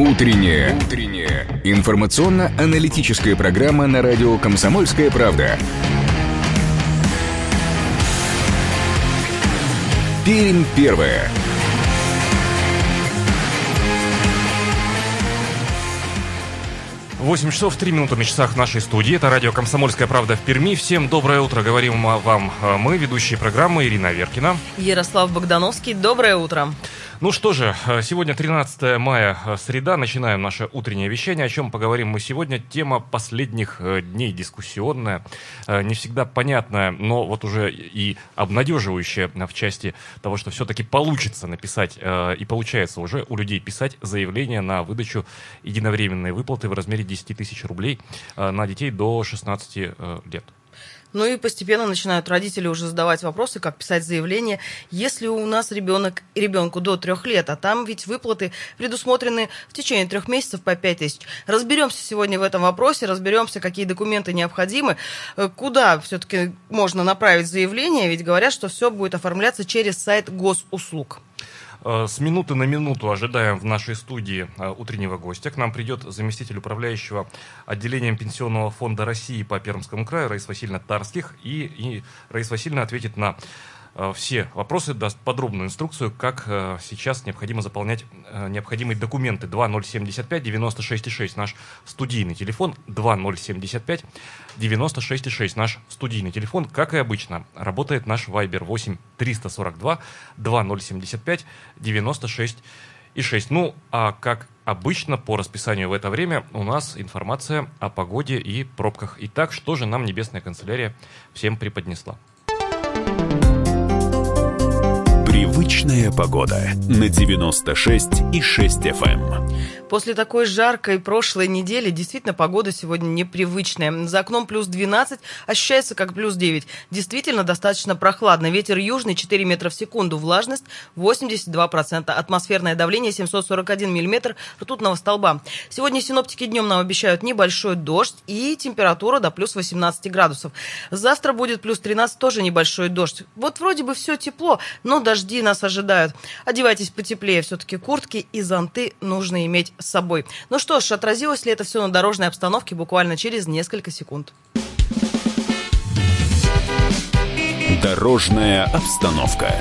Утренняя. Утренняя. Информационно-аналитическая программа на радио «Комсомольская правда». Пермь первая. 8 часов 3 минуты на часах нашей студии. Это радио «Комсомольская правда» в Перми. Всем доброе утро. Говорим вам мы, ведущие программы Ирина Веркина. Ярослав Богдановский. Доброе утро. Ну что же, э, сегодня 13 мая, э, среда, начинаем наше утреннее вещание. О чем поговорим мы сегодня? Тема последних э, дней дискуссионная, не всегда понятная, но вот уже и обнадеживающая в части того, что все-таки получится написать, и получается уже у людей писать заявление на выдачу единовременной выплаты в размере 10 тысяч рублей на детей до 16 лет. Ну и постепенно начинают родители уже задавать вопросы, как писать заявление, если у нас ребенок ребенку до трех лет, а там ведь выплаты предусмотрены в течение трех месяцев по пять тысяч. Разберемся сегодня в этом вопросе, разберемся, какие документы необходимы, э, куда все-таки можно направить заявление, ведь говорят, что все будет оформляться через сайт госуслуг. Э, с минуты на минуту ожидаем в нашей студии э, утреннего гостя. К нам придет заместитель управляющего отделением Пенсионного фонда России по Пермскому краю Раис Васильевна Тарских. И, и Раис Васильевна ответит на все вопросы, даст подробную инструкцию, как э, сейчас необходимо заполнять э, необходимые документы. 2075 96,6 наш студийный телефон, 2075 96,6 наш студийный телефон. Как и обычно, работает наш Viber 8 342 2075 96 и 6. Ну, а как обычно по расписанию в это время у нас информация о погоде и пробках. Итак, что же нам Небесная канцелярия всем преподнесла? Привычная погода на 96 и 6 FM. После такой жаркой прошлой недели действительно погода сегодня непривычная. За окном плюс 12, ощущается как плюс 9. Действительно достаточно прохладно. Ветер южный 4 метра в секунду, влажность 82%, атмосферное давление 741 миллиметр ртутного столба. Сегодня синоптики днем нам обещают небольшой дождь и температура до плюс 18 градусов. Завтра будет плюс 13, тоже небольшой дождь. Вот вроде бы все тепло, но дожди нас ожидают. Одевайтесь потеплее, все-таки куртки и зонты нужно иметь с собой. Ну что ж, отразилось ли это все на дорожной обстановке буквально через несколько секунд. Дорожная обстановка.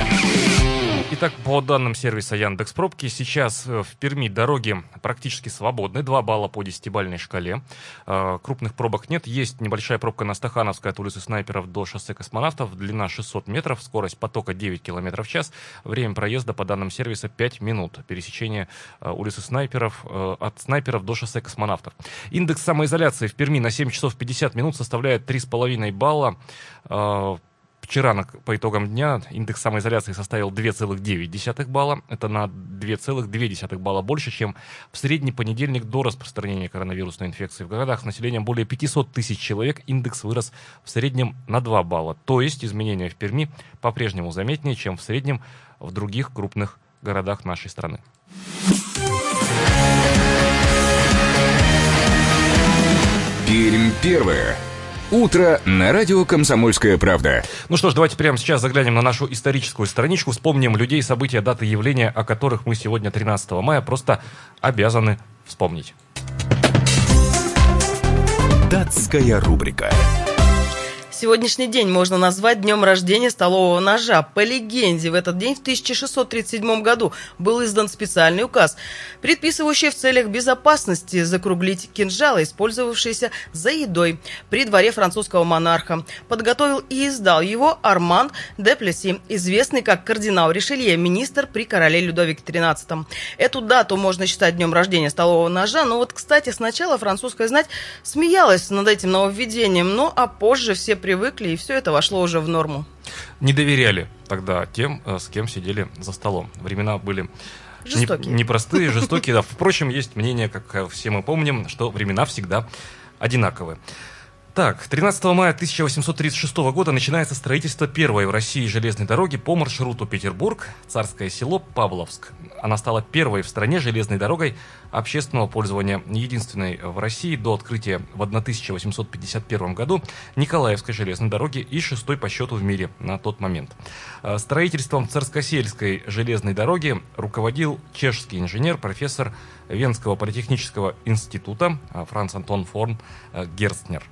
Итак, по данным сервиса Яндекс Пробки, сейчас э, в Перми дороги практически свободны, 2 балла по 10-бальной шкале. Э, крупных пробок нет, есть небольшая пробка на Стахановской от улицы Снайперов до шоссе Космонавтов, длина 600 метров, скорость потока 9 км в час, время проезда по данным сервиса 5 минут, пересечение э, улицы Снайперов от Снайперов до шоссе Космонавтов. Индекс самоизоляции в Перми на 7 часов 50 минут составляет 3,5 балла. Вчера на, по итогам дня индекс самоизоляции составил 2,9 балла. Это на 2,2 балла больше, чем в средний понедельник до распространения коронавирусной инфекции. В городах с населением более 500 тысяч человек индекс вырос в среднем на 2 балла. То есть изменения в Перми по-прежнему заметнее, чем в среднем в других крупных городах нашей страны. Пермь первое. Утро на радио «Комсомольская правда». Ну что ж, давайте прямо сейчас заглянем на нашу историческую страничку, вспомним людей, события, даты явления, о которых мы сегодня, 13 мая, просто обязаны вспомнить. Датская рубрика. Сегодняшний день можно назвать днем рождения столового ножа. По легенде, в этот день в 1637 году был издан специальный указ, предписывающий в целях безопасности закруглить кинжалы, использовавшиеся за едой при дворе французского монарха. Подготовил и издал его Арман де Плеси, известный как кардинал Ришелье, министр при короле Людовике XIII. Эту дату можно считать днем рождения столового ножа, но вот, кстати, сначала французская знать смеялась над этим нововведением, ну а позже все привыкли, и все это вошло уже в норму. Не доверяли тогда тем, э, с кем сидели за столом. Времена были жестокие. непростые, жестокие. Да. Впрочем, есть мнение, как все мы помним, что времена всегда одинаковые. Так, 13 мая 1836 года начинается строительство первой в России железной дороги по маршруту Петербург, Царское село, Павловск. Она стала первой в стране железной дорогой общественного пользования, единственной в России до открытия в 1851 году Николаевской железной дороги и шестой по счету в мире на тот момент. Э, строительством Царскосельской железной дороги руководил чешский инженер, профессор Венского политехнического института э, Франц Антон Форм э, Герстнер.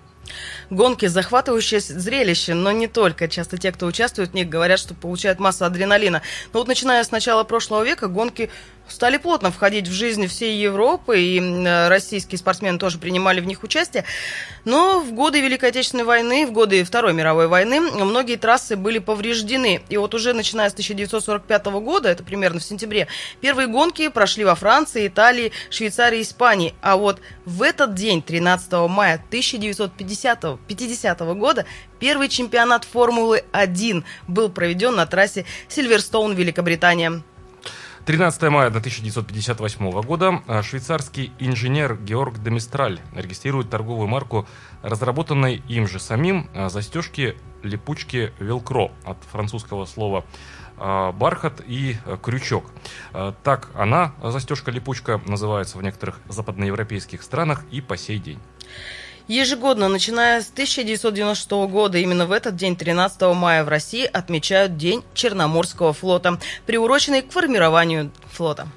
Гонки – захватывающее зрелище, но не только. Часто те, кто участвует в них, говорят, что получают массу адреналина. Но вот начиная с начала прошлого века гонки стали плотно входить в жизнь всей Европы, и российские спортсмены тоже принимали в них участие. Но в годы Великой Отечественной войны, в годы Второй мировой войны многие трассы были повреждены. И вот уже начиная с 1945 года, это примерно в сентябре, первые гонки прошли во Франции, Италии, Швейцарии, Испании. А вот в этот день, 13 мая 1950 50 года, первый чемпионат Формулы-1 был проведен на трассе Сильверстоун, Великобритания. 13 мая 1958 года а, швейцарский инженер Георг Демистраль регистрирует торговую марку, разработанной им же самим а, застежки липучки Велкро от французского слова а, бархат и крючок. Так она, застежка-липучка, называется в некоторых западноевропейских странах и по сей день. Ежегодно, начиная с 1996 года, именно в этот день, 13 мая, в России отмечают День Черноморского флота, приуроченный к формированию флота.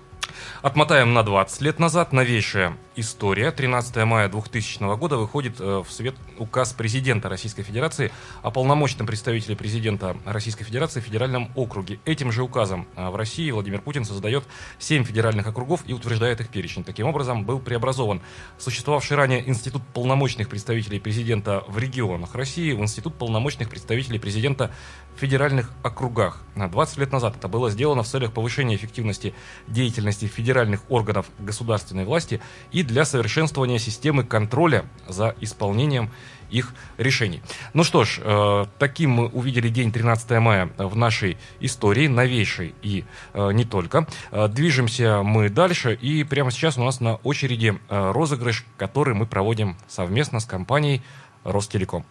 Отмотаем на 20 лет назад. Новейшая история. 13 мая 2000 года выходит э, в свет указ президента Российской Федерации о полномочном представителе президента Российской Федерации в федеральном округе. Этим же указом э, в России Владимир Путин создает 7 федеральных округов и утверждает их перечень. Таким образом, был преобразован существовавший ранее Институт полномочных представителей президента в регионах России в Институт полномочных представителей президента федеральных округах. 20 лет назад это было сделано в целях повышения эффективности деятельности федеральных органов государственной власти и для совершенствования системы контроля за исполнением их решений. Ну что ж, э, таким мы увидели день 13 мая в нашей истории, новейшей и э, не только. Э, движемся мы дальше, и прямо сейчас у нас на очереди розыгрыш, который мы проводим совместно с компанией Ростелеком.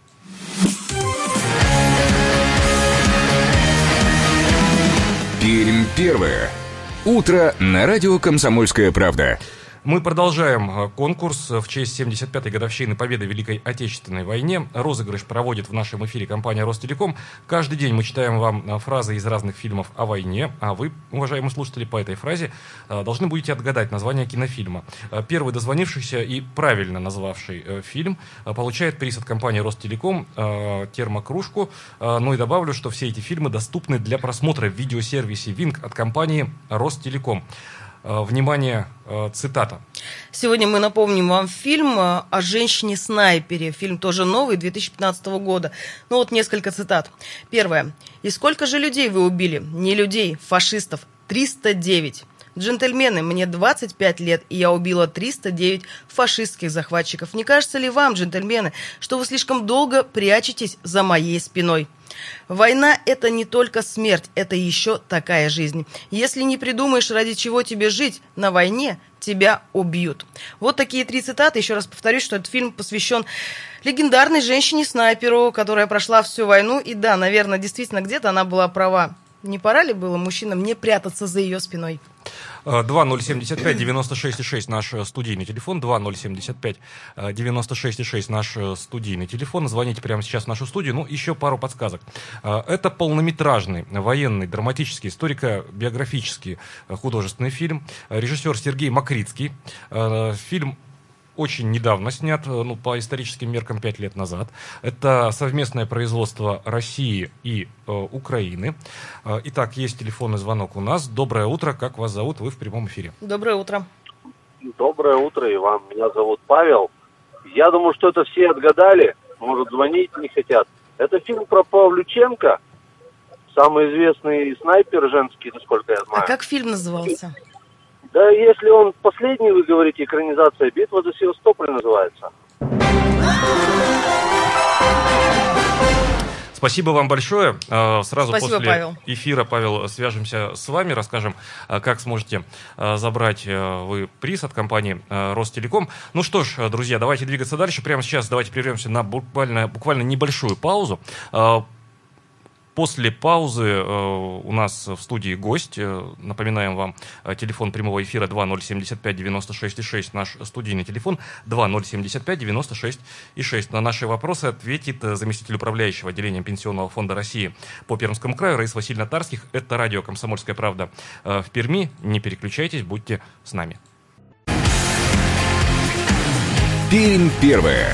Пермь первое. Утро на радио «Комсомольская правда». Мы продолжаем э, конкурс в честь 75-й годовщины победы в Великой Отечественной войне. Розыгрыш проводит в нашем эфире компания Ростелеком. Каждый день мы читаем вам э, фразы из разных фильмов о войне, а вы, уважаемые слушатели, по этой фразе э, должны будете отгадать название кинофильма. Первый дозвонившийся и правильно назвавший фильм получает приз от компании Ростелеком, термокружку. Ну и добавлю, что все эти фильмы доступны для просмотра в видеосервисе Винг от компании Ростелеком. Э, внимание, э, цитата. Сегодня мы напомним вам фильм э, о женщине-снайпере. Фильм тоже новый, 2015 года. Ну вот несколько цитат. Первое. «И сколько же людей вы убили? Не людей, фашистов. 309. Джентльмены, мне 25 лет, и я убила 309 фашистских захватчиков. Не кажется ли вам, джентльмены, что вы слишком долго прячетесь за моей спиной?» Война – это не только смерть, это еще такая жизнь. Если не придумаешь, ради чего тебе жить, на войне тебя убьют. Вот такие три цитаты. Еще раз повторюсь, что этот фильм посвящен легендарной женщине-снайперу, которая прошла всю войну. И да, наверное, действительно, где-то она была права. Не пора ли было мужчинам не прятаться за ее спиной? 2075-96-6 наш э, студийный телефон, 2075-96-6 наш э, студийный телефон. Звоните прямо сейчас в нашу студию. Ну, еще пару подсказок. Э, это полнометражный, военный, драматический, историко-биографический художественный фильм. Режиссер Сергей Макритский. Фильм очень недавно снят, э, ну, по историческим меркам, пять лет назад. Это совместное производство России и э, Украины. Э, итак, есть телефонный звонок у нас. Доброе утро, как вас зовут? Вы в прямом эфире. Доброе утро. Доброе утро, Иван. Меня зовут Павел. Я думаю, что это все отгадали. Может, звонить не хотят. Это фильм про Павлюченко. Самый известный снайпер женский, насколько я знаю. А как фильм назывался? Да если он последний, вы говорите, экранизация «Битва за Севастополь» называется. Спасибо вам большое. Э, сразу Спасибо, после Павел. эфира, Павел, свяжемся с вами, расскажем, э, как сможете э, забрать э, вы приз от компании Ростелеком. Ну что ж, друзья, давайте двигаться дальше. Прямо сейчас давайте прервемся на буквально, буквально небольшую паузу. После паузы э, у нас в студии гость. Э, напоминаем вам э, телефон прямого эфира 2075 96 6, наш студийный телефон 2075 96 6. На наши вопросы ответит заместитель управляющего отделением Пенсионного фонда России по Пермскому краю Раиса Васильевна Тарских. Это радио «Комсомольская правда» в Перми. Не переключайтесь, будьте с нами. Пермь первая.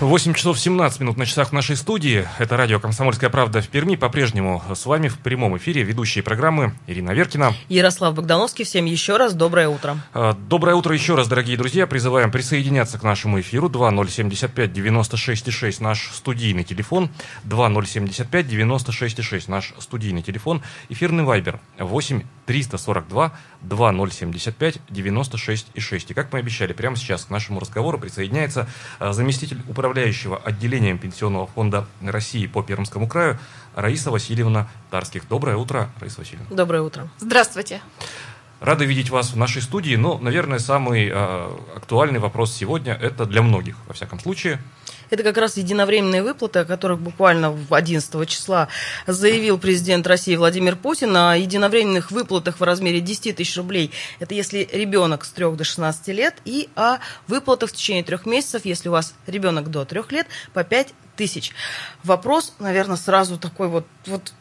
8 часов 17 минут на часах в нашей студии. Это радио «Комсомольская правда» в Перми. По-прежнему с вами в прямом эфире ведущие программы Ирина Веркина. Ярослав Богдановский, всем еще раз доброе утро. Э, Доброе утро еще раз, дорогие друзья. Призываем присоединяться к нашему эфиру 2075 96 6, наш студийный телефон. 2075 96 6, наш студийный телефон. Эфирный вайбер 8 342 2075 96 6. И как мы обещали, прямо сейчас к нашему разговору присоединяется э, заместитель управляющего отделением Пенсионного фонда России по Пермскому краю Раиса Васильевна Тарских. Доброе утро, Раиса Васильевна. Доброе утро. Здравствуйте. Рады видеть вас в нашей студии, но, наверное, самый э, актуальный вопрос сегодня это для многих, во всяком случае. Это как раз единовременные выплаты, о которых буквально в 11 числа заявил президент России Владимир Путин о единовременных выплатах в размере 10 тысяч рублей. Это если ребенок с 3 до 16 лет, и о выплатах в течение трех месяцев, если у вас ребенок до 3 лет, по 5 тысяч. Вопрос, наверное, сразу такой вот, вот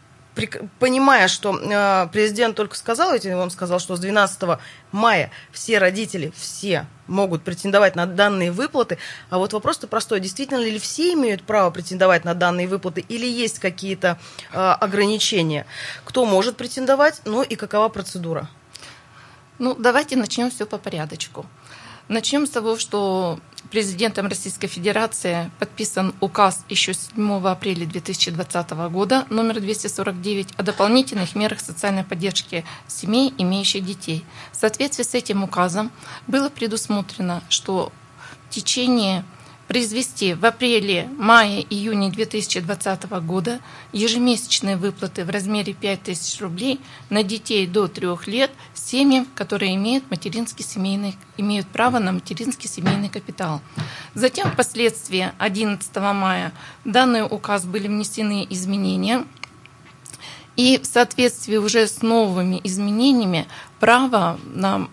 понимая, что э, президент только сказал, ведь он сказал, что с 12 мая все родители, все могут претендовать на данные выплаты. А вот вопрос-то простой. Действительно ли все имеют право претендовать на данные выплаты или есть какие-то э, ограничения? Кто может претендовать? Ну и какова процедура? Ну, давайте начнем все по порядочку. Начнем с того, что президентом Российской Федерации подписан указ еще 7 апреля 2020 года номер 249 о дополнительных мерах социальной поддержки семей, имеющих детей. В соответствии с этим указом было предусмотрено, что в течение произвести в апреле, мае, июне 2020 года ежемесячные выплаты в размере 5000 рублей на детей до 3 лет семьям, которые имеют материнский семейный, имеют право на материнский семейный капитал. Затем, впоследствии 11 мая, в данный указ были внесены изменения, и в соответствии уже с новыми изменениями право на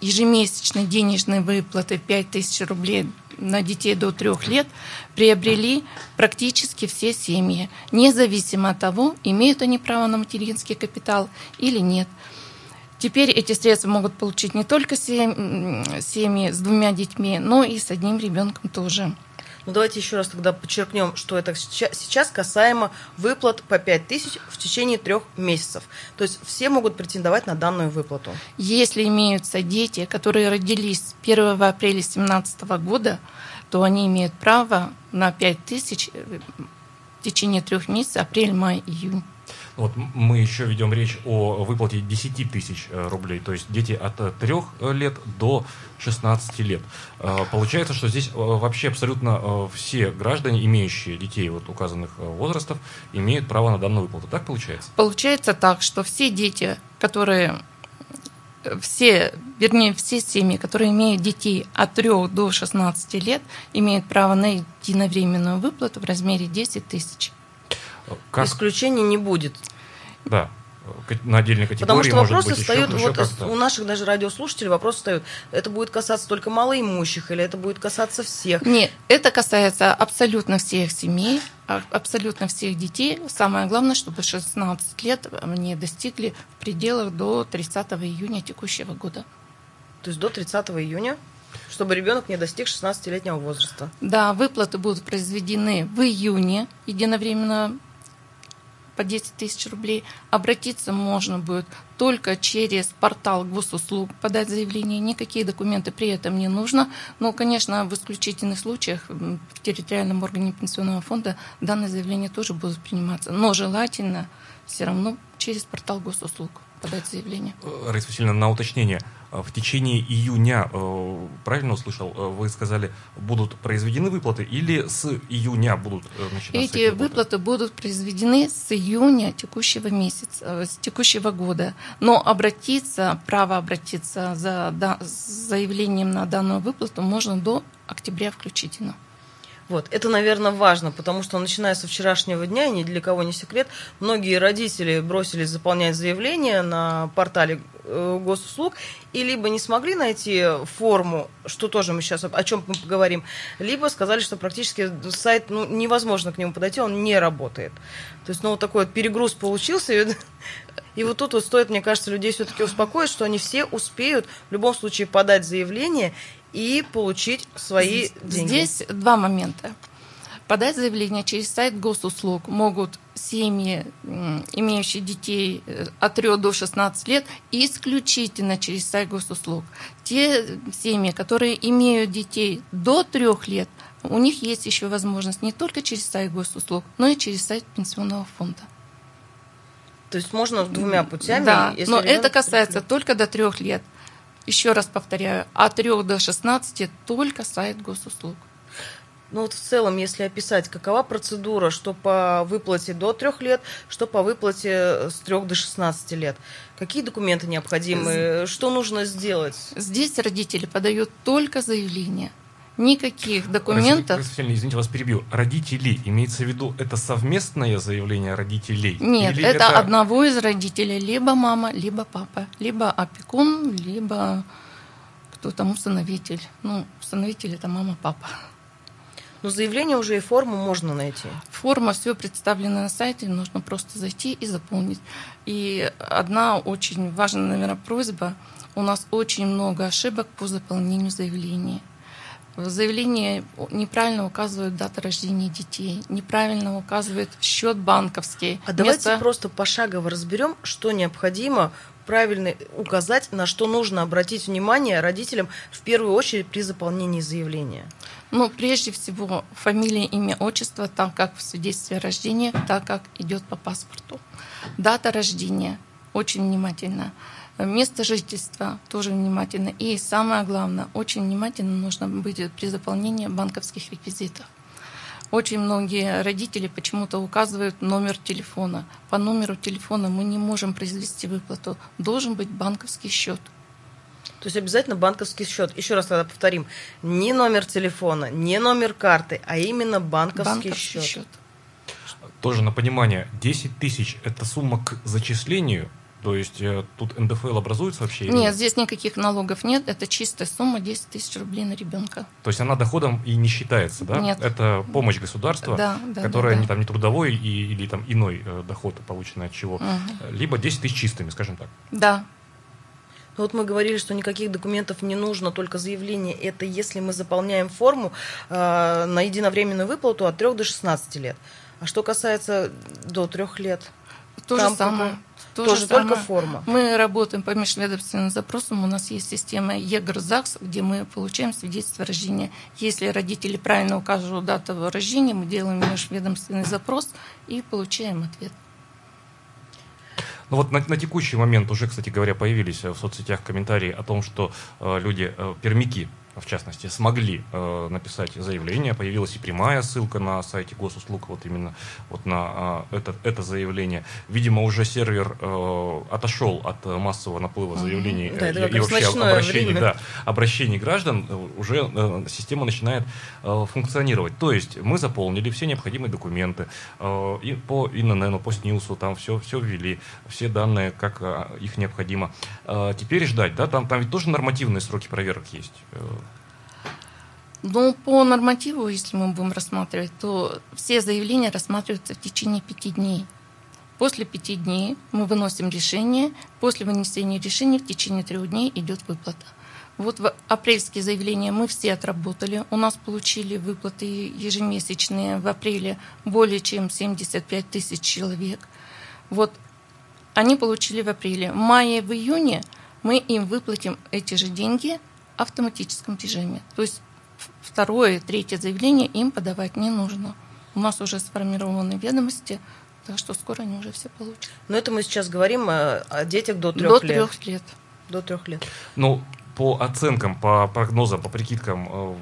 ежемесячные денежные выплаты 5000 рублей на детей до трех лет приобрели практически все семьи, независимо от того, имеют они право на материнский капитал или нет. Теперь эти средства могут получить не только сем- семьи с двумя детьми, но и с одним ребенком тоже. Ну, давайте еще раз тогда подчеркнем, что это сейчас касаемо выплат по 5 тысяч в течение трех месяцев. То есть все могут претендовать на данную выплату. Если имеются дети, которые родились 1 апреля 2017 года, то они имеют право на 5 тысяч в течение трех месяцев, апрель, май, июнь. Вот мы еще ведем речь о выплате 10 тысяч э, рублей, то есть дети от 3 лет до 16 лет. Э, Получается, что здесь э, вообще абсолютно э, все граждане, имеющие детей вот указанных э, возрастов, имеют право на данную выплату. Так получается? Получается так, что все дети, которые э, все, вернее, все семьи, которые имеют детей от 3 до 16 лет, имеют право на единовременную выплату в размере 10 тысяч. Как? Исключений не будет. Да. На отдельной категории Потому что вопросы быть еще- встают, еще вот у наших даже радиослушателей вопросы встают. Это будет касаться только малоимущих или это будет касаться всех? Нет, это касается абсолютно всех семей, а- абсолютно всех детей. Самое главное, чтобы 16 лет они достигли в пределах до 30 июня текущего года. То есть до 30 июня, чтобы ребенок не достиг 16-летнего возраста. Да, выплаты будут произведены в июне единовременно по 10 тысяч рублей. Обратиться можно будет только через портал госуслуг, подать заявление. Никакие документы при этом не нужно. Но, конечно, в исключительных случаях в территориальном органе пенсионного фонда данные заявления тоже будут приниматься. Но желательно все равно через портал госуслуг подать заявление. Э, Раиса Васильевна, на уточнение. А в течение июня, э, правильно услышал, э, вы сказали, будут произведены выплаты или с июня будут начинаться эти, эти выплаты будут произведены с июня текущего месяца, с текущего года. Но обратиться, право обратиться за, да, с заявлением на данную выплату можно до октября включительно. Вот. Это, наверное, важно, потому что начиная со вчерашнего дня, ни для кого не секрет, многие родители бросились заполнять заявление на портале э, госуслуг и либо не смогли найти форму, что тоже мы сейчас о чем мы поговорим, либо сказали, что практически сайт ну, невозможно к нему подойти, он не работает. То есть, ну, вот такой вот перегруз получился. И вот тут вот стоит, мне кажется, людей все-таки успокоить, что они все успеют в любом случае подать заявление и получить свои деньги. Здесь два момента. Подать заявление через сайт госуслуг могут семьи, имеющие детей э, от 3 до 16 лет, исключительно через сайт госуслуг. Те семьи, которые имеют детей до 3 лет, у них есть еще возможность не только через сайт госуслуг, но и через сайт пенсионного фонда. То есть можно двумя путями. Да, но это касается только до трех лет. Еще раз повторяю, от 3 до 16 только сайт госуслуг. Ну вот в целом, если описать, какова процедура, что по выплате до трех лет, что по выплате с трех до 16 лет? Какие документы необходимы? Что нужно сделать? Здесь родители подают только заявление – никаких документов. Простите, извините, вас перебью. Родители, имеется в виду, это совместное заявление родителей? Нет, это, это одного из родителей, либо мама, либо папа, либо опекун, либо кто там усыновитель. Ну, усыновитель это мама, папа. Но заявление уже и форму можно найти. Форма все представлена на сайте, нужно просто зайти и заполнить. И одна очень важная, наверное, просьба. У нас очень много ошибок по заполнению заявления. В заявлении неправильно указывают дату рождения детей, неправильно указывают счет банковский. А Вместо... давайте просто пошагово разберем, что необходимо правильно указать, на что нужно обратить внимание родителям в первую очередь при заполнении заявления. Ну, прежде всего, фамилия, имя, отчество, так как в свидетельстве о рождении, так как идет по паспорту. Дата рождения, очень внимательно. Место жительства тоже внимательно. И самое главное, очень внимательно нужно быть при заполнении банковских реквизитов. Очень многие родители почему-то указывают номер телефона. По номеру телефона мы не можем произвести выплату. Должен быть банковский счет. То есть обязательно банковский счет. Еще раз тогда повторим. Не номер телефона, не номер карты, а именно банковский, банковский счет. счет. Тоже на понимание, 10 тысяч – это сумма к зачислению – то есть э, тут НДФЛ образуется вообще? Нет, здесь никаких налогов нет. Это чистая сумма 10 тысяч рублей на ребенка. То есть она доходом и не считается, да? Нет. Это помощь государства, да, да, которая да, да. Не, там, не трудовой и, или там иной э, доход, полученный от чего. Угу. Либо 10 тысяч чистыми, скажем так. Да. Ну, вот мы говорили, что никаких документов не нужно, только заявление. Это если мы заполняем форму э, на единовременную выплату от 3 до 16 лет. А что касается до 3 лет? То же самое. То Тоже только форма. Мы работаем по межведомственным запросам. У нас есть система ЕГРЗАКС, где мы получаем свидетельство о рождении. Если родители правильно укажут дату рождения, мы делаем межведомственный запрос и получаем ответ. Ну вот на, на текущий момент уже, кстати говоря, появились в соцсетях комментарии о том, что э, люди, э, пермики, в частности, смогли э, написать заявление. Появилась и прямая ссылка на сайте госуслуг вот именно вот на э, это, это заявление. Видимо, уже сервер э, отошел от массового наплыва заявлений mm-hmm. да, и, и вообще обращений, да, обращений граждан. Э, уже э, система начинает э, функционировать. То есть мы заполнили все необходимые документы э, и по ИНН, по СНИУСу, там все, все ввели, все данные, как э, их необходимо. Э, теперь ждать, да, там, там ведь тоже нормативные сроки проверок есть. Ну, по нормативу, если мы будем рассматривать, то все заявления рассматриваются в течение пяти дней. После пяти дней мы выносим решение. После вынесения решения в течение трех дней идет выплата. Вот в апрельские заявления мы все отработали. У нас получили выплаты ежемесячные в апреле более чем 75 тысяч человек. Вот они получили в апреле. В мае, в июне мы им выплатим эти же деньги в автоматическом режиме. То есть второе, третье заявление им подавать не нужно. У нас уже сформированы ведомости, так что скоро они уже все получат. Но это мы сейчас говорим о, о детях до трех до лет. До трех лет. до трех лет. Ну, по оценкам, по прогнозам, по прикидкам, э,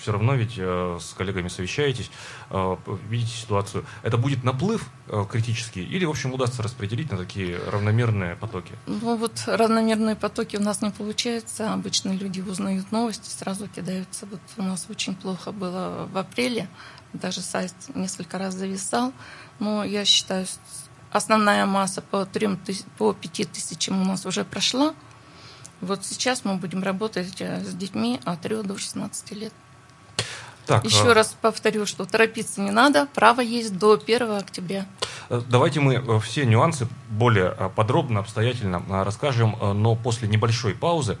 все равно ведь э, с коллегами совещаетесь, э, видите ситуацию. Это будет наплыв критический или, в общем, удастся распределить на такие равномерные потоки? Ну вот равномерные потоки у нас не получается. Обычно люди узнают новости, сразу кидаются. Вот у нас очень плохо было в апреле, даже сайт несколько раз зависал. Но я считаю, основная масса по, 3 тысяч, по 5 тысячам у нас уже прошла. Вот сейчас мы будем работать э, с детьми от 3 до 16 лет. Так, Еще а... раз повторю, что торопиться не надо, право есть до 1 октября. Э, давайте мы э, все нюансы более подробно, обстоятельно расскажем, но после небольшой паузы.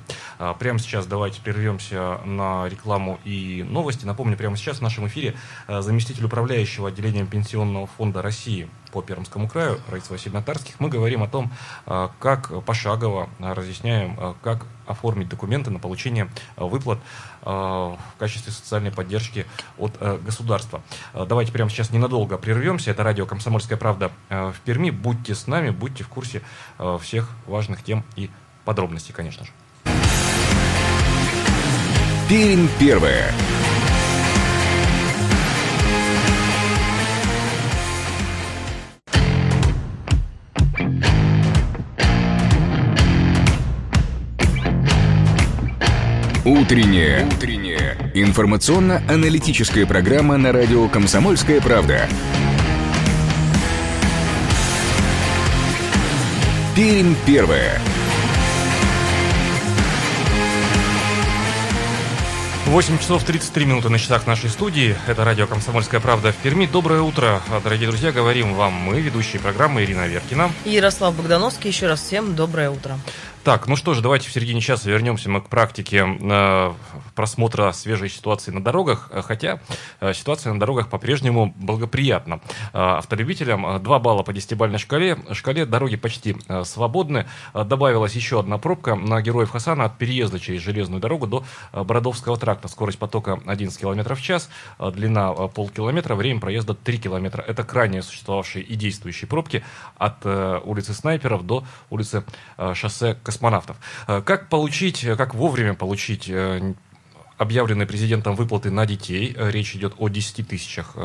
Прямо сейчас давайте прервемся на рекламу и новости. Напомню, прямо сейчас в нашем эфире заместитель управляющего отделением Пенсионного фонда России по Пермскому краю, Раиса Васильевна Тарских, мы говорим о том, а, как пошагово разъясняем, а, как оформить документы на получение а, выплат в качестве социальной поддержки от государства. Давайте прямо сейчас ненадолго прервемся. Это радио «Комсомольская правда» в Перми. Будьте с нами, будьте в курсе всех важных тем и подробностей, конечно же. Пермь первая. Утренняя. Утренняя. Информационно-аналитическая программа на радио «Комсомольская правда». Пермь первая. 8 часов 33 минуты на часах нашей студии. Это радио «Комсомольская правда» в Перми. Доброе утро, дорогие друзья. Говорим вам мы, ведущие программы Ирина Веркина. И Ярослав Богдановский. Еще раз всем доброе утро. Так, ну что ж, давайте в середине часа вернемся мы к практике э, просмотра свежей ситуации на дорогах, э, хотя э, ситуация на дорогах по-прежнему благоприятна. Э, автолюбителям э, 2 балла по десятибальной шкале, шкале дороги почти э, свободны. Э, добавилась еще одна пробка на Героев Хасана от переезда через железную дорогу до э, Бородовского тракта. Скорость потока 11 км в час, э, длина э, полкилометра, время проезда 3 километра. Это крайне существовавшие и действующие пробки от э, улицы Снайперов до улицы э, шоссе космонавтов. Э, как получить, э, как вовремя получить э, объявленные президентом выплаты на детей. Речь идет о 10 тысячах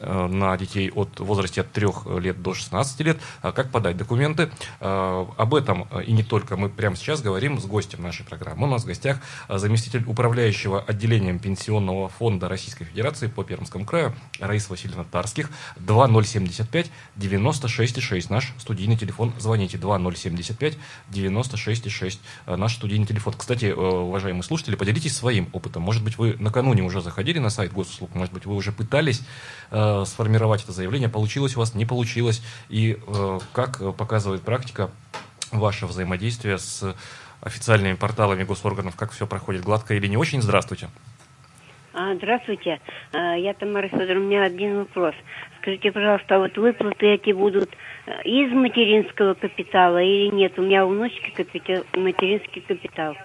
на детей от возрасте от 3 лет до 16 лет, а как подать документы. Э, об этом э, и не только мы прямо сейчас говорим с гостем нашей программы. У нас в гостях заместитель управляющего отделением Пенсионного фонда Российской Федерации по Пермскому краю Раиса Васильевна Тарских. 2075 96,6 наш студийный телефон. Звоните 2075 96,6 наш студийный телефон. Кстати, уважаемые слушатели, поделитесь своим опытом. Может быть, вы накануне уже заходили на сайт госуслуг, может быть, вы уже пытались Э, сформировать это заявление. Получилось у вас, не получилось. И э, как показывает практика, ваше взаимодействие с официальными порталами госорганов, как все проходит, гладко или не очень? Здравствуйте. А, здравствуйте, а, я Тамара Федоровна, у меня один вопрос. Скажите, пожалуйста, а вот выплаты эти будут э, из материнского капитала или нет? У меня у внучки капитал, материнский капитал.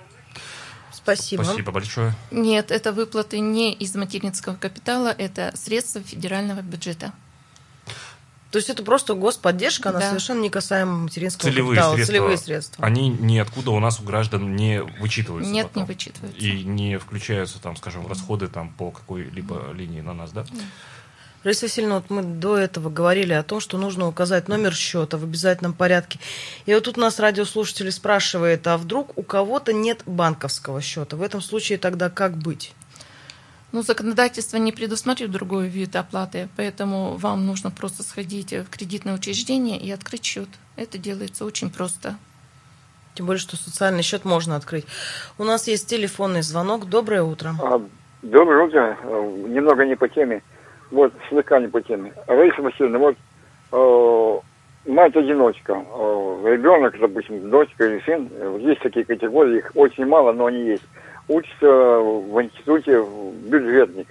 Спасибо. Спасибо большое. Нет, это выплаты не из материнского капитала, это средства федерального бюджета. То есть это просто господдержка, она да. совершенно не касаема материнского целевые капитала. Средства, целевые средства. Они ниоткуда у нас у граждан не вычитываются. Нет, потом. не вычитываются. И не включаются там, скажем, расходы там по какой-либо линии на нас, да? Нет. Раиса Васильевна, вот мы до этого говорили о том, что нужно указать номер счета в обязательном порядке. И вот тут нас радиослушатели спрашивает, а вдруг у кого-то нет банковского счета? В этом случае тогда как быть? Ну, законодательство не предусматривает другой вид оплаты, поэтому вам нужно просто сходить в кредитное учреждение и открыть счет. Это делается очень просто. Тем более, что социальный счет можно открыть. У нас есть телефонный звонок. Доброе утро. А, доброе утро. Немного не по теме вот слегка не по теме. Раиса Васильевна, вот э, мать-одиночка, э, ребенок, допустим, дочка или сын, э, есть такие категории, их очень мало, но они есть. Учится в институте бюджетник.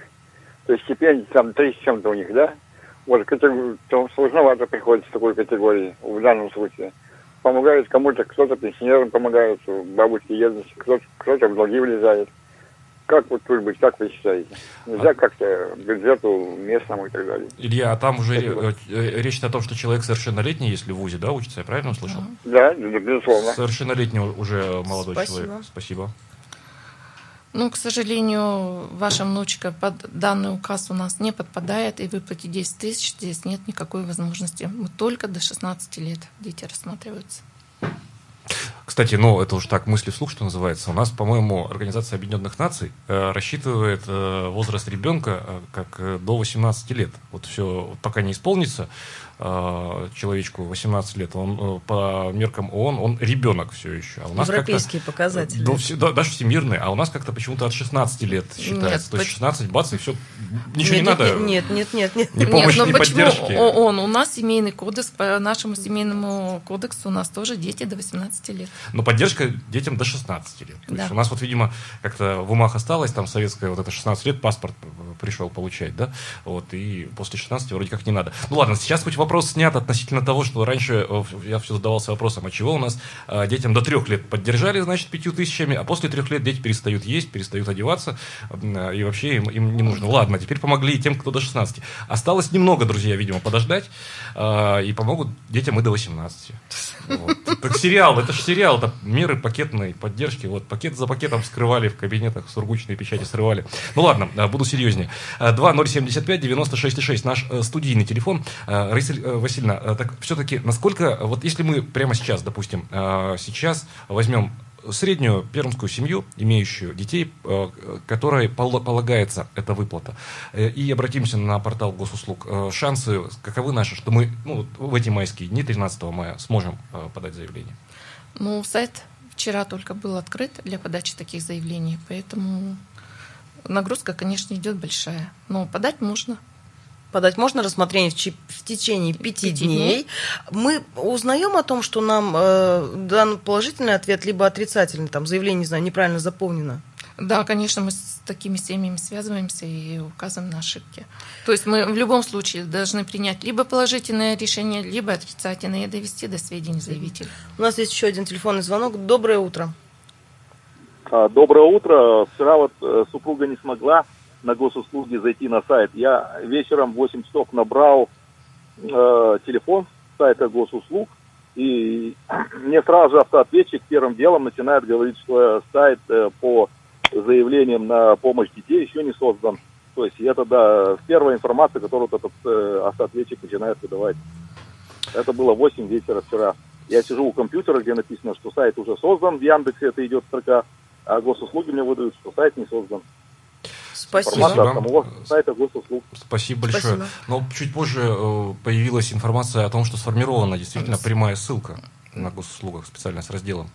То есть стипендия там 30 чем-то у них, да? Вот категор... то сложновато приходится такой категории в данном случае. Помогают кому-то, кто-то пенсионерам помогает, бабушке едут, кто-то, кто-то в долги влезает. Как вот тут быть, как вы считаете? Нельзя а... как-то бюджету местному и так далее. Илья, а там уже э, э, речь о том, что человек совершеннолетний, если в ВУЗе, да, учится, я правильно услышал? Да, безусловно. Совершеннолетний уже молодой Спасибо. человек. Спасибо. Ну, к сожалению, ваша внучка под данный указ у нас не подпадает, и выплатить 10 тысяч здесь нет никакой возможности. Мы только до 16 лет дети рассматриваются. Кстати, ну, это уж так мысли вслух, что называется. У нас, по-моему, Организация Объединенных Наций э, рассчитывает э, возраст ребенка э, как э, до 18 лет. Вот все, вот пока не исполнится, человечку 18 лет, он э, по меркам ООН, он ребенок все еще. А у нас Европейские показатели. Да, все, да, даже всемирные, а у нас как-то почему-то от 16 лет считается. Нет, То есть 16, бац, и все, ничего нет, не надо. Нет, нет, нет, нет. Ни помощи, нет, ни но почему поддержки. ООН? У нас семейный кодекс, по нашему семейному кодексу у нас тоже дети до 18 лет. Но поддержка детям до 16 лет. То Да. есть у нас вот, видимо, как-то в умах осталось, там советская вот это 16 лет паспорт пришел получать, да, вот, и после 16 вроде как не надо. Ну ладно, сейчас хоть вопрос снят относительно того, что раньше э, я все задавался вопросом, а чего у нас э, детям до трех лет поддержали, значит, пятью тысячами, а после трех лет дети перестают есть, перестают одеваться, э, и вообще им, им не нужно. Ладно, теперь помогли тем, кто до 16. Осталось немного, друзья, видимо, подождать, и помогут детям и до 18. Вот. Так сериал, это же сериал, это меры пакетной поддержки. Вот пакет за пакетом скрывали в кабинетах, сургучные печати срывали. Ну ладно, буду серьезнее. Э, 2075 96,6 наш э, студийный телефон. Раиса э, Васильевна, э, так все-таки насколько, вот если мы прямо сейчас, допустим, э, сейчас возьмем среднюю пермскую семью, имеющую детей, которой пол- полагается эта выплата, и обратимся на портал госуслуг, шансы каковы наши, что мы ну, в эти майские дни, 13 мая, сможем подать заявление? Ну, сайт вчера только был открыт для подачи таких заявлений, поэтому нагрузка, конечно, идет большая. Но подать можно. Подать можно рассмотрение в, в течение пяти Пяти дней. дней. Мы узнаем о том, что нам э, дан положительный ответ, либо отрицательный, там заявление, не знаю, неправильно заполнено. Да, конечно, мы с такими семьями связываемся и указываем на ошибки. То есть мы в любом случае должны принять либо положительное решение, либо отрицательное и довести до сведения заявителя. У нас есть еще один телефонный звонок. Доброе утро. А, Доброе утро. Вчера вот э, супруга не смогла на госуслуги зайти на сайт. Я вечером в 8 часов набрал э, телефон сайта госуслуг, и мне сразу же автоответчик первым делом начинает говорить, что сайт э, по заявлениям на помощь детей еще не создан. То есть это, да, первая информация, которую этот э, автоответчик начинает выдавать. Это было в 8 вечера вчера. Я сижу у компьютера, где написано, что сайт уже создан, в Яндексе это идет строка, а госуслуги мне выдают, что сайт не создан. Спасибо. Информация Спасибо. от самого сайта госуслуг. Спасибо большое. Спасибо. Но чуть позже э, появилась информация о том, что сформирована действительно прямая ссылка на госуслугах специально с разделом.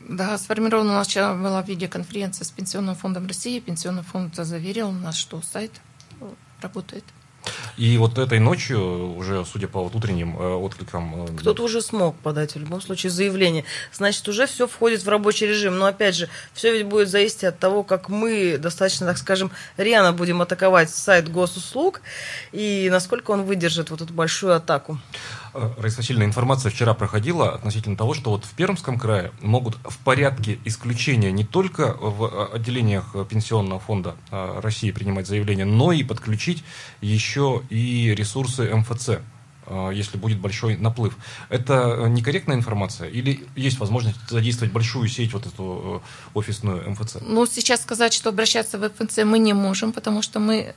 Да, сформирована у нас вчера была видеоконференция с Пенсионным фондом России. Пенсионный фонд заверил нас, что сайт э, работает. И вот этой ночью, уже судя по вот утренним э, откликам... э, Кто-то уже смог подать в любом случае заявление. Значит, уже все входит в рабочий режим. Но опять же, все ведь будет зависеть от того, как мы достаточно, так скажем, рьяно будем атаковать сайт госуслуг и насколько он выдержит вот эту большую атаку. Э, Раиса Васильевна, информация вчера проходила относительно того, что вот в Пермском крае могут в порядке исключения не только в э, отделениях э, Пенсионного фонда России принимать заявления, но и подключить еще и ресурсы МФЦ если будет большой наплыв. Это некорректная информация или есть возможность задействовать большую сеть, вот эту офисную МФЦ? Ну, сейчас сказать, что обращаться в МФЦ мы не можем, потому что мы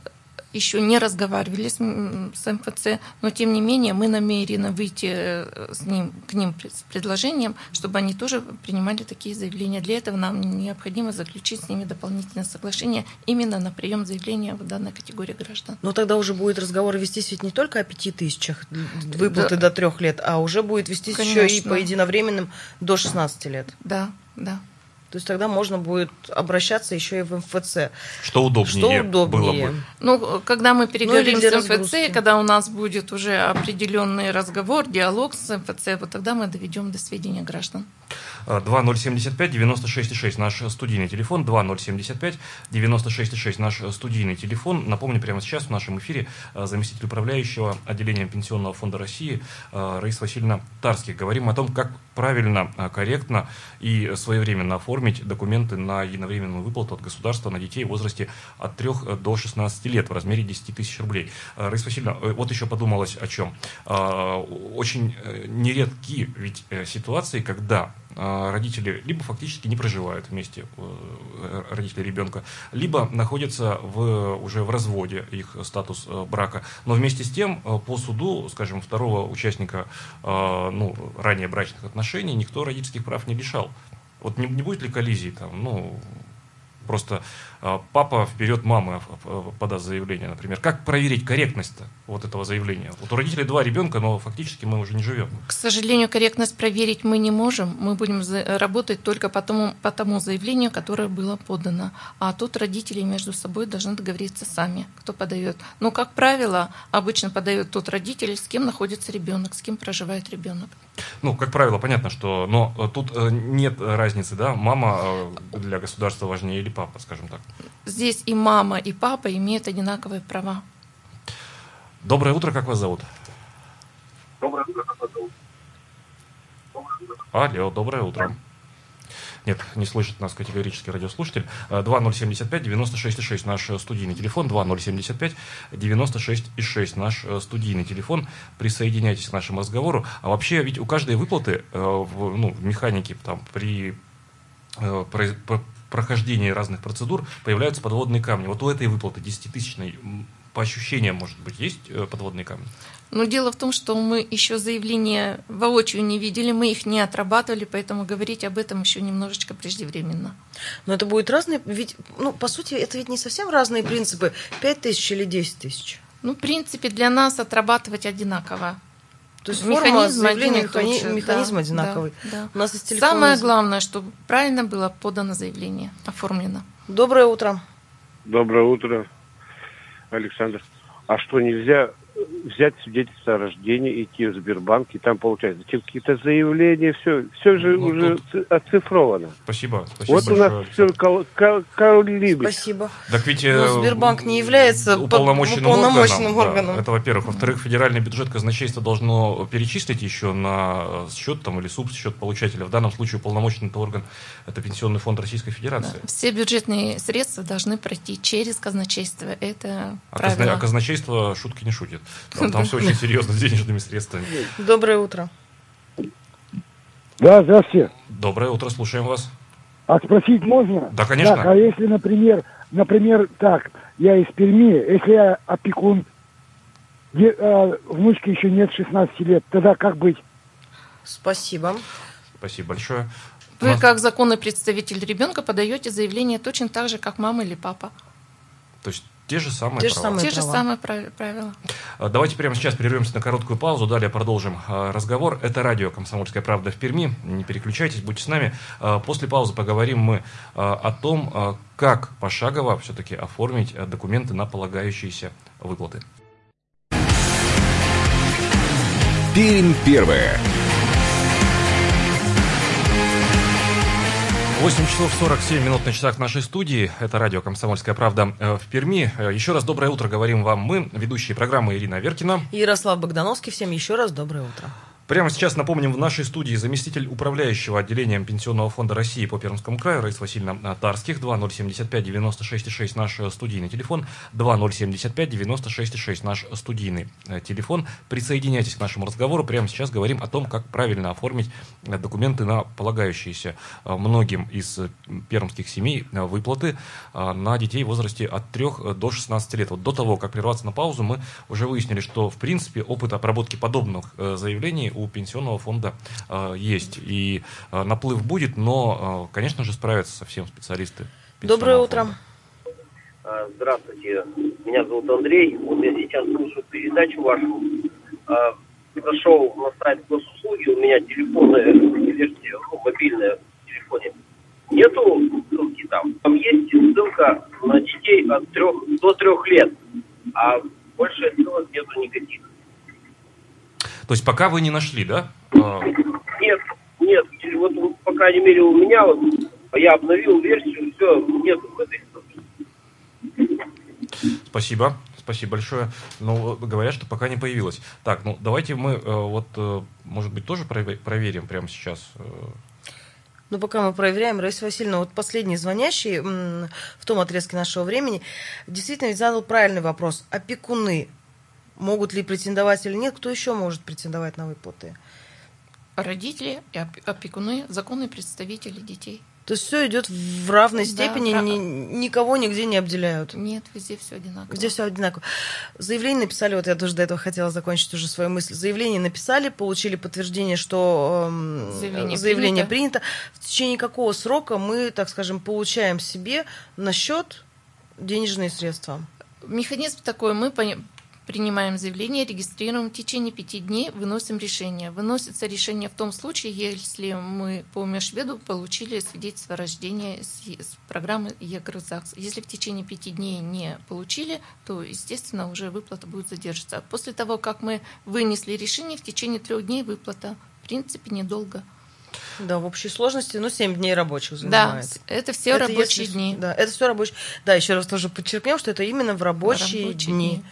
еще не разговаривали с, с МФЦ, но тем не менее мы намерены выйти э, с ним, к ним с предложением, чтобы они тоже принимали такие заявления. Для этого нам необходимо заключить с ними дополнительное соглашение именно на прием заявления в данной категории граждан. Но тогда уже будет разговор вестись ведь не только о пяти тысячах выплаты до трех лет, а уже будет вестись еще и Конечно. по единовременным до 16 лет. Да, да. То есть тогда можно будет обращаться еще и в МФЦ. Что удобнее, Что удобнее? было бы? Ну, когда мы переговорим для с МФЦ, разгрузки. когда у нас будет уже определенный разговор, диалог с МФЦ, вот тогда мы доведем до сведения граждан. 2075 96,6 наш студийный телефон, 2075 96,6 наш студийный телефон. Напомню, прямо сейчас в нашем эфире э, заместитель управляющего отделением Пенсионного фонда России э, Раиса Васильевна Тарских. Говорим о том, как правильно, э, корректно и своевременно оформить оформить документы на единовременную выплату от государства на детей в возрасте от 3 до 16 лет в размере 10 тысяч рублей. Раиса Васильевна, вот еще подумалось о чем. Очень нередки ведь ситуации, когда родители либо фактически не проживают вместе, родители ребенка, либо находятся в, уже в разводе, их статус брака. Но вместе с тем по суду, скажем, второго участника ну, ранее брачных отношений никто родительских прав не лишал. Вот не, не будет ли коллизии там, ну, просто папа вперед мамы подаст заявление, например. Как проверить корректность вот этого заявления? Вот у родителей два ребенка, но фактически мы уже не живем. К сожалению, корректность проверить мы не можем. Мы будем работать только по тому, по тому заявлению, которое было подано. А тут родители между собой должны договориться сами, кто подает. Но, как правило, обычно подает тот родитель, с кем находится ребенок, с кем проживает ребенок. Ну, как правило, понятно, что... Но э, тут э, нет разницы, да? Мама э, для государства важнее или папа, скажем так? Здесь и мама, и папа имеют одинаковые права. Доброе утро, как вас зовут? Доброе утро, как вас зовут? Алло, доброе утро. Нет, не слышит нас категорически радиослушатель. 2075-96-6 наш студийный телефон. 2075-96-6 наш студийный телефон. Присоединяйтесь к нашему разговору. А вообще, ведь у каждой выплаты э, в, ну, в механике там, при э, прохождении разных процедур появляются подводные камни. Вот у этой выплаты 10-тысячной по ощущениям, может быть, есть э, подводные камни? Но дело в том, что мы еще заявления воочию не видели, мы их не отрабатывали, поэтому говорить об этом еще немножечко преждевременно. Но это будет разные, ведь, ну, по сути, это ведь не совсем разные принципы. 5 тысяч или 10 тысяч? Ну, в принципе, для нас отрабатывать одинаково. То есть механизм заявления, механизм, механизм да, одинаковый. Да, да. У нас есть телефон. Самое главное, чтобы правильно было подано заявление, оформлено. Доброе утро. Доброе утро, Александр. А что, нельзя взять свидетельство о рождении, идти в Сбербанк, и там получается какие-то заявления, все, все же ну, уже тут... оцифровано. Спасибо, спасибо Вот большое. у нас все кол- кол- коллибит. Спасибо. Так ведь Но ну, Сбербанк не является уполномоченным, уполномоченным органом. органом. Да, это во-первых. Во-вторых, федеральный бюджет казначейства должно перечислить еще на счет там, или субсчет получателя. В данном случае уполномоченный орган – это Пенсионный фонд Российской Федерации. Да. Все бюджетные средства должны пройти через казначейство. Это а, казна... а казначейство шутки не шутит. Там, там все очень серьезно с денежными средствами. Доброе утро. Да, здравствуйте. Доброе утро, слушаем вас. А спросить можно? Да, конечно. Так, а если, например, например, так, я из Перми, если я опекун, где, э, внучке еще нет 16 лет, тогда как быть? Спасибо. Спасибо большое. Вы, нас... как законный представитель ребенка, подаете заявление точно так же, как мама или папа. То есть те же самые Те права. Же самые Те права. же самые правила. А, давайте прямо сейчас прервемся на короткую паузу, далее продолжим а, разговор. Это радио «Комсомольская правда» в Перми. Не переключайтесь, будьте с нами. А, после паузы поговорим мы о том, как пошагово все-таки оформить документы на полагающиеся выплаты. Пермь первая. 8 часов 47 минут на часах нашей студии. Это радио «Комсомольская правда» э, в Перми. Э, еще раз доброе утро говорим вам мы, ведущие программы Ирина Веркина. И Ярослав Богдановский. Всем еще раз доброе утро. Прямо сейчас напомним, в нашей студии заместитель управляющего отделением Пенсионного фонда России по Пермскому краю Раиса Васильевна Тарских, 2075-96-6 наш студийный телефон, 2075-96-6 наш студийный э, телефон. Присоединяйтесь к нашему разговору. Прямо сейчас говорим о том, как правильно оформить э, документы на полагающиеся э, многим из пермских семей выплаты на детей в возрасте от 3 до 16 лет. Вот до того, как прерваться на паузу, мы уже выяснили, что в принципе опыт обработки подобных заявлений у пенсионного фонда э, есть. И э, наплыв будет, но, э, конечно же, справятся со всем специалисты. Доброе утро. А, здравствуйте, меня зовут Андрей. Вот я сейчас слушаю передачу вашу. Зашел на сайт госуслуги, у меня телефонная версия, ну, мобильная в телефоне. Нету ссылки там. Там есть ссылка на детей от трех до трех лет, а больше ссылок нету никаких. То есть пока вы не нашли, да? А. Нет, нет. Вот, по крайней мере, у меня вот, я обновил версию, все, нет Спасибо. Спасибо большое. Ну, говорят, что пока не появилось. Так, ну давайте мы э, вот, э, может быть, тоже проверим прямо сейчас. Э, Ну, пока мы проверяем, Раиса Васильевна, вот последний звонящий м, в том отрезке нашего времени действительно ведь задал правильный вопрос. Опекуны могут ли претендовать или нет? Кто еще может претендовать на выплаты? Родители и оп- опекуны, законные представители детей. То есть все идет в равной Да, степени, в ра- ни- никого нигде не обделяют. Нет, везде все одинаково. Где все одинаково. Заявление написали, вот я тоже до этого хотела закончить уже свою мысль. Заявление написали, получили подтверждение, что эм, Заявление заявление принято. принято. В течение какого срока мы, так скажем, получаем себе на счет денежные средства? Механизм такой, мы принимаем заявление, регистрируем, в течение пяти дней выносим решение. Выносится решение в том случае, если мы по Межведу получили свидетельство о рождении с, программы ЕГРЗАКС. Если в течение пяти дней не получили, то, естественно, уже выплата будет задерживаться. После того, как мы вынесли решение, в течение трех дней выплата. В принципе, недолго. Да, в общей сложности, ну, 7 дней рабочих Да, занимает. с- это все рабочие если- дни. Да, это все рабочие. Да, еще раз тоже подчеркнем, что это именно в рабочие, Рабочие дни. дни.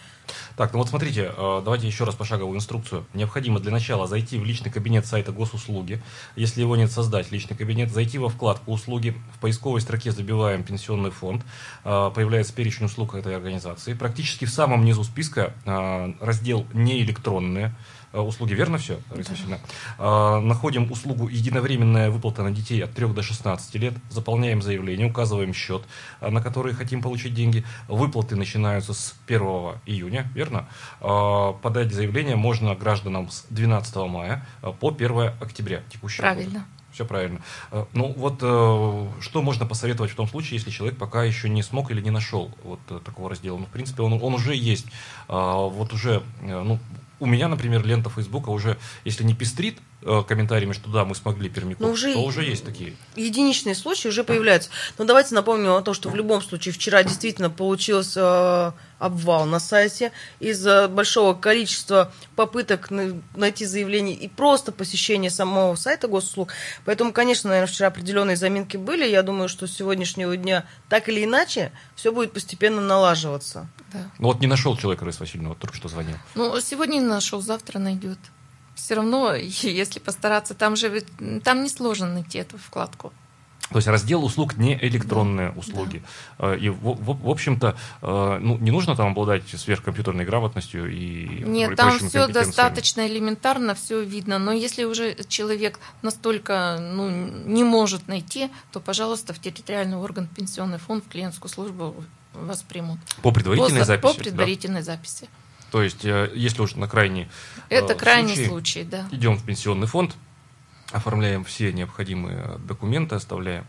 Так, ну вот смотрите, э, давайте еще раз пошаговую инструкцию. Необходимо для начала зайти в личный кабинет сайта госуслуги. Если его нет, создать личный кабинет. Зайти во вкладку «Услуги». В поисковой строке забиваем «Пенсионный фонд». Э, Появляется перечень услуг этой организации. Практически в самом низу списка э, раздел «Неэлектронные». э, Услуги, верно все? Раиса Васильевна? Э, Находим услугу «Единовременная выплата на детей от 3 до 16 лет». Заполняем заявление, указываем счет, э, на который хотим получить деньги. Выплаты начинаются с 1 июня, верно? Э, Подать заявление можно гражданам с 12 мая э, по 1 октября текущего года. Правильно. Все правильно. Э, Ну вот э, что можно посоветовать в том случае, если человек пока еще не смог или не нашел вот э, такого раздела? Ну, в принципе, он, он уже есть. А, Вот уже, ну, у меня, например, лента Фейсбука уже, если не пестрит комментариями, что да, мы смогли Пермяков, Ну, уже то уже есть такие. единичные случаи уже появляются. Но давайте напомним о том, что в любом случае вчера действительно получился э, обвал на сайте из-за большого количества попыток на- найти заявление и просто посещения самого сайта госуслуг. Поэтому, конечно, наверное, вчера определенные заминки были. Я думаю, что с сегодняшнего дня так или иначе все будет постепенно налаживаться. Да. Ну вот не нашел человека, Раиса Васильевна, вот только что звонил. Ну, сегодня не нашел, завтра найдет. Все равно, если постараться, там же там несложно найти эту вкладку. То есть раздел услуг не электронные услуги. Э, И, в, в- в общем-то, э, ну, не нужно там обладать сверхкомпьютерной грамотностью и Нет, там все достаточно элементарно, все видно. Но если уже человек настолько ну, не может найти, то, пожалуйста, в территориальный орган пенсионный фонд, в клиентскую службу вас примут. По предварительной По- записи. По да? предварительной записи. То есть, э, если уж на крайний Это э, крайний случай, да. Идем в пенсионный фонд, оформляем все необходимые документы, оставляем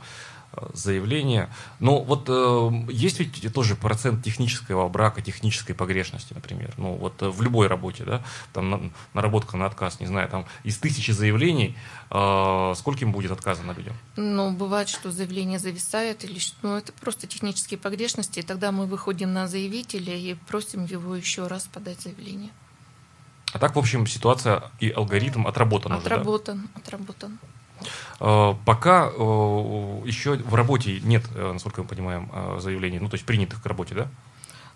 заявление. Но вот э, есть ведь тоже процент технического брака, технической погрешности, например. Ну вот э, в любой работе, да, там на- наработка на отказ, не знаю, там из тысячи заявлений э, скольким будет отказано людям? Ну, бывает, что заявление зависает, или что- ну, это просто технические погрешности, и тогда мы выходим на заявителя и просим его еще раз подать заявление. А так, в общем, ситуация и алгоритм отработан уже, да? Отработан, отработан. Э, Пока э, еще в работе нет, э, насколько мы понимаем, заявлений, ну, то есть принятых к работе, да?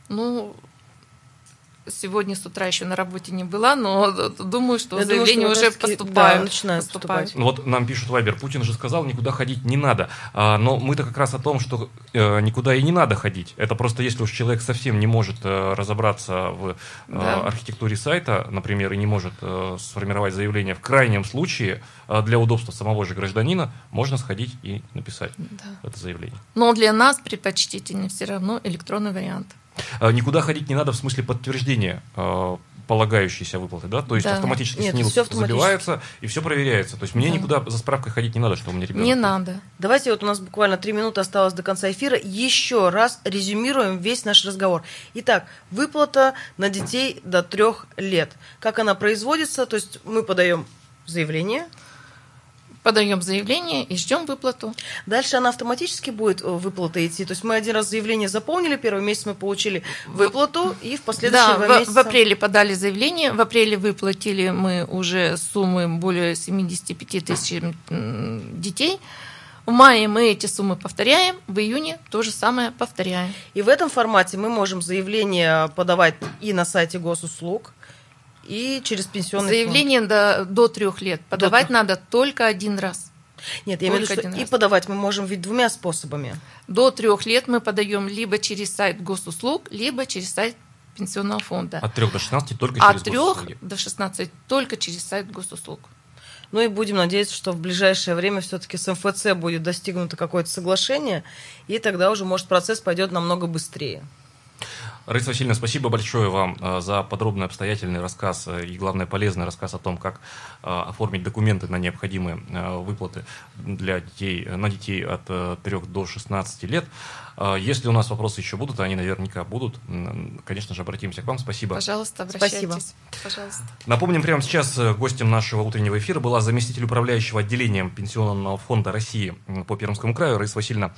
Ну, сегодня с утра еще на работе не была, но думаю, что Я думаю, заявления что уже поступают. да, начинают поступают. Ну Вот нам пишут Вайбер, Путин же сказал, никуда ходить не надо. А, но мы-то как раз о том, что э, никуда и не надо ходить. Это просто если уж человек совсем не может э, разобраться в э, Да. архитектуре сайта, например, и не может э, сформировать заявление, в крайнем случае, э, для удобства самого же гражданина, можно сходить и написать Да. это заявление. Но для нас предпочтительнее все равно электронный вариант. Э, Никуда ходить не надо в смысле подтверждения э, полагающейся выплаты, да? То есть Да. автоматически Нет, СНИЛ всё автоматически. забивается и все проверяется. То есть мне Да. никуда за справкой ходить не надо, что у меня ребенок. Не надо. Давайте вот у нас буквально три минуты осталось до конца эфира. Еще раз резюмируем весь наш разговор. Итак, выплата на детей до трех лет. Как она производится? То есть мы подаем заявление, Подаем заявление и ждем выплату. дальше она автоматически будет э, выплата идти. То есть мы один раз заявление заполнили, первый месяц мы получили выплату, и в последующие Да, в, месяца... в апреле подали заявление, в апреле выплатили мы уже суммы более 75 тысяч детей. В мае мы эти суммы повторяем, в июне то же самое повторяем. И в этом формате мы можем заявление подавать и на сайте госуслуг, и через пенсионный фонд. Заявление до, до трех лет подавать трех. надо только один раз. Нет, я имею в виду, что и подавать мы можем ведь двумя способами. До трех лет мы подаем либо через сайт госуслуг, либо через сайт пенсионного фонда. От 3 до 16 только через От 3 до 16 только через сайт госуслуг. Ну и будем надеяться, что в ближайшее время все-таки с МФЦ будет достигнуто какое-то соглашение, и тогда уже, может, процесс пойдет намного быстрее. Раиса Васильевна, спасибо большое вам э, за подробный обстоятельный рассказ э, и, главное, полезный рассказ о том, как э, оформить документы на необходимые выплаты для детей, на детей от 3 до 16 лет. Если у нас вопросы еще будут, они наверняка будут, конечно же, обратимся к вам. Спасибо. Пожалуйста, обращайтесь. Спасибо. Пожалуйста. Напомним, прямо сейчас гостем нашего утреннего эфира была заместитель управляющего отделением Пенсионного фонда России по Пермскому краю Раиса Васильевна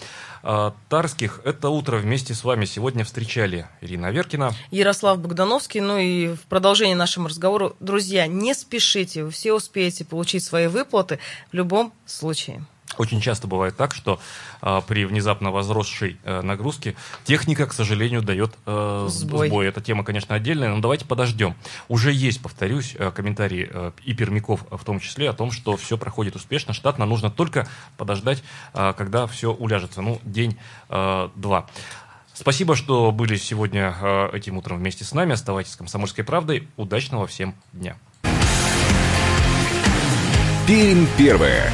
Тарских. Это утро вместе с вами сегодня встречали Ирина Ирина Аверкина. Ярослав Богдановский. Ну и в продолжении нашему разговору, друзья, не спешите, вы все успеете получить свои выплаты в любом случае. Очень часто бывает так, что э, при внезапно возросшей э, нагрузке техника, к сожалению, дает э, сбой. сбой. Эта тема, конечно, отдельная, но давайте подождем. Уже есть, повторюсь, э, комментарии э, и пермяков в том числе о том, что все проходит успешно, штатно. Нужно только подождать, э, когда все уляжется. Ну, день-два. Э, Спасибо, что были сегодня э, этим утром вместе с нами. Оставайтесь с «Комсомольской правдой». Удачного всем дня. Пермь первое.